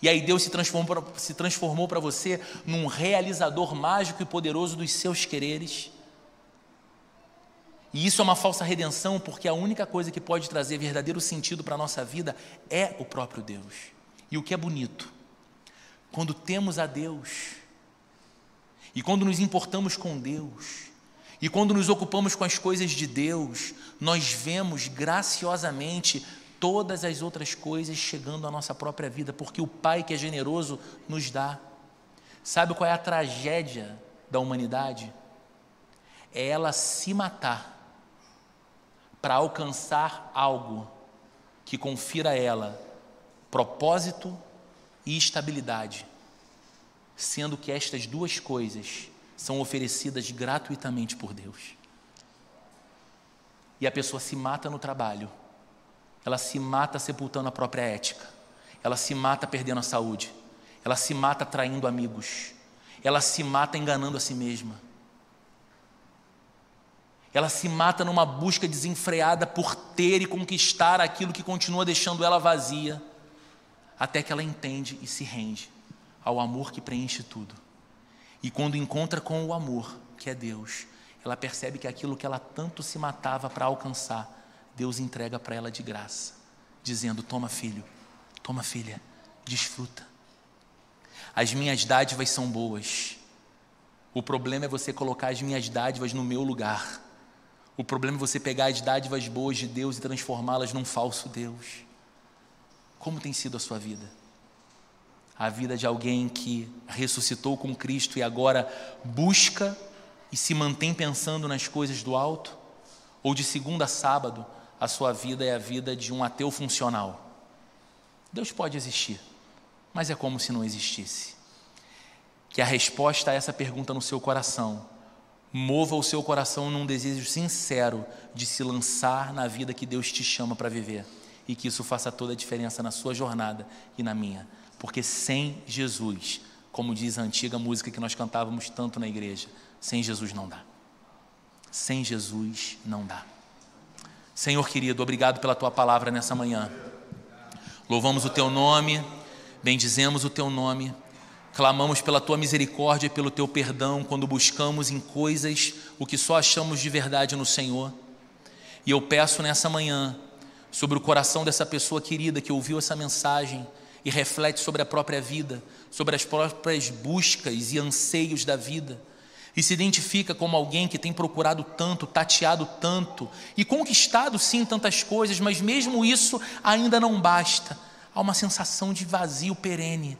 E aí Deus se transformou, se transformou para você num realizador mágico e poderoso dos seus quereres. E isso é uma falsa redenção, porque a única coisa que pode trazer verdadeiro sentido para a nossa vida é o próprio Deus. E o que é bonito, quando temos a Deus, e quando nos importamos com Deus, e quando nos ocupamos com as coisas de Deus, nós vemos graciosamente todas as outras coisas chegando à nossa própria vida, porque o Pai que é generoso nos dá. Sabe qual é a tragédia da humanidade? É ela se matar para alcançar algo que confira a ela propósito e estabilidade sendo que estas duas coisas são oferecidas gratuitamente por Deus. E a pessoa se mata no trabalho, ela se mata sepultando a própria ética, ela se mata perdendo a saúde, ela se mata traindo amigos, ela se mata enganando a si mesma. Ela se mata numa busca desenfreada por ter e conquistar aquilo que continua deixando ela vazia, até que ela entende e se rende ao amor que preenche tudo. E quando encontra com o amor, que é Deus, ela percebe que aquilo que ela tanto se matava para alcançar, Deus entrega para ela de graça, dizendo: Toma, filho, toma, filha, desfruta. As minhas dádivas são boas. O problema é você colocar as minhas dádivas no meu lugar. O problema é você pegar as dádivas boas de Deus e transformá-las num falso Deus. Como tem sido a sua vida? a vida de alguém que ressuscitou com Cristo e agora busca e se mantém pensando nas coisas do alto? Ou de segunda a sábado, a sua vida é a vida de um ateu funcional? Deus pode existir, mas é como se não existisse. Que a resposta a essa pergunta no seu coração mova o seu coração num desejo sincero de se lançar na vida que Deus te chama para viver e que isso faça toda a diferença na sua jornada e na minha. Porque sem Jesus, como diz a antiga música que nós cantávamos tanto na igreja, sem Jesus não dá. Sem Jesus não dá. Senhor querido, obrigado pela tua palavra nessa manhã. Louvamos o teu nome, bendizemos o teu nome, clamamos pela tua misericórdia e pelo teu perdão quando buscamos em coisas o que só achamos de verdade no Senhor. E eu peço nessa manhã, sobre o coração dessa pessoa querida que ouviu essa mensagem, e reflete sobre a própria vida, sobre as próprias buscas e anseios da vida. e se identifica como alguém que tem procurado tanto, tateado tanto e conquistado sim tantas coisas, mas mesmo isso ainda não basta. Há uma sensação de vazio perene.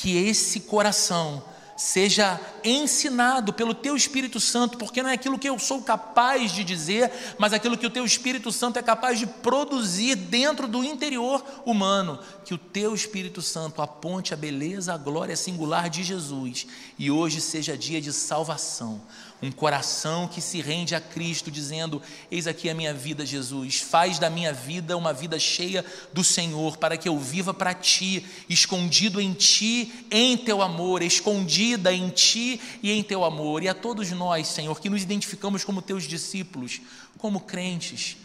Que esse coração seja ensinado pelo teu Espírito Santo, porque não é aquilo que eu sou capaz de dizer, mas aquilo que o teu Espírito Santo é capaz de produzir dentro do interior humano. Que o teu Espírito Santo aponte a beleza, a glória singular de Jesus e hoje seja dia de salvação um coração que se rende a Cristo, dizendo: Eis aqui a minha vida, Jesus, faz da minha vida uma vida cheia do Senhor, para que eu viva para ti, escondido em ti, em teu amor, escondida em ti e em teu amor. E a todos nós, Senhor, que nos identificamos como teus discípulos, como crentes,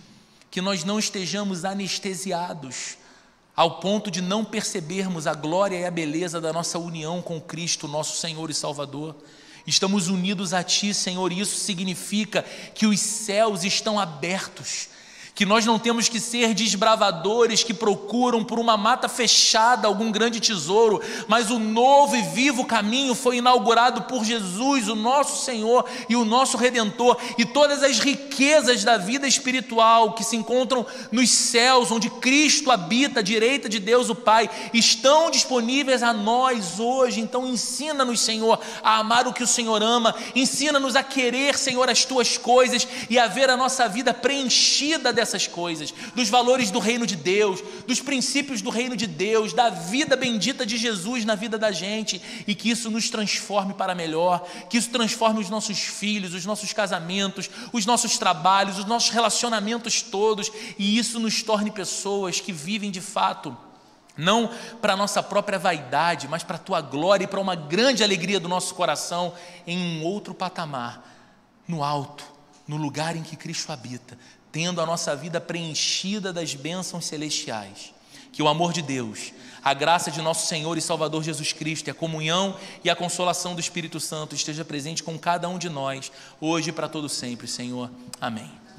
que nós não estejamos anestesiados ao ponto de não percebermos a glória e a beleza da nossa união com Cristo, nosso Senhor e Salvador Estamos unidos a Ti, Senhor, e isso significa que os céus estão abertos que nós não temos que ser desbravadores que procuram por uma mata fechada algum grande tesouro, mas o novo e vivo caminho foi inaugurado por Jesus, o nosso Senhor e o nosso Redentor, e todas as riquezas da vida espiritual que se encontram nos céus, onde Cristo habita à direita de Deus o Pai, estão disponíveis a nós hoje. Então, ensina-nos, Senhor, a amar o que o Senhor ama, ensina-nos a querer, Senhor, as tuas coisas e a ver a nossa vida preenchida dessa dessas coisas, dos valores do reino de Deus, dos princípios do reino de Deus, da vida bendita de Jesus na vida da gente e que isso nos transforme para melhor, que isso transforme os nossos filhos, os nossos casamentos, os nossos trabalhos, os nossos relacionamentos todos e isso nos torne pessoas que vivem de fato não para a nossa própria vaidade, mas para a tua glória e para uma grande alegria do nosso coração em um outro patamar, no alto, no lugar em que Cristo habita, tendo a nossa vida preenchida das bênçãos celestiais. Que o amor de Deus, a graça de nosso Senhor e Salvador Jesus Cristo, a comunhão e a consolação do Espírito Santo esteja presente com cada um de nós, hoje e para todo sempre, Senhor. Amém.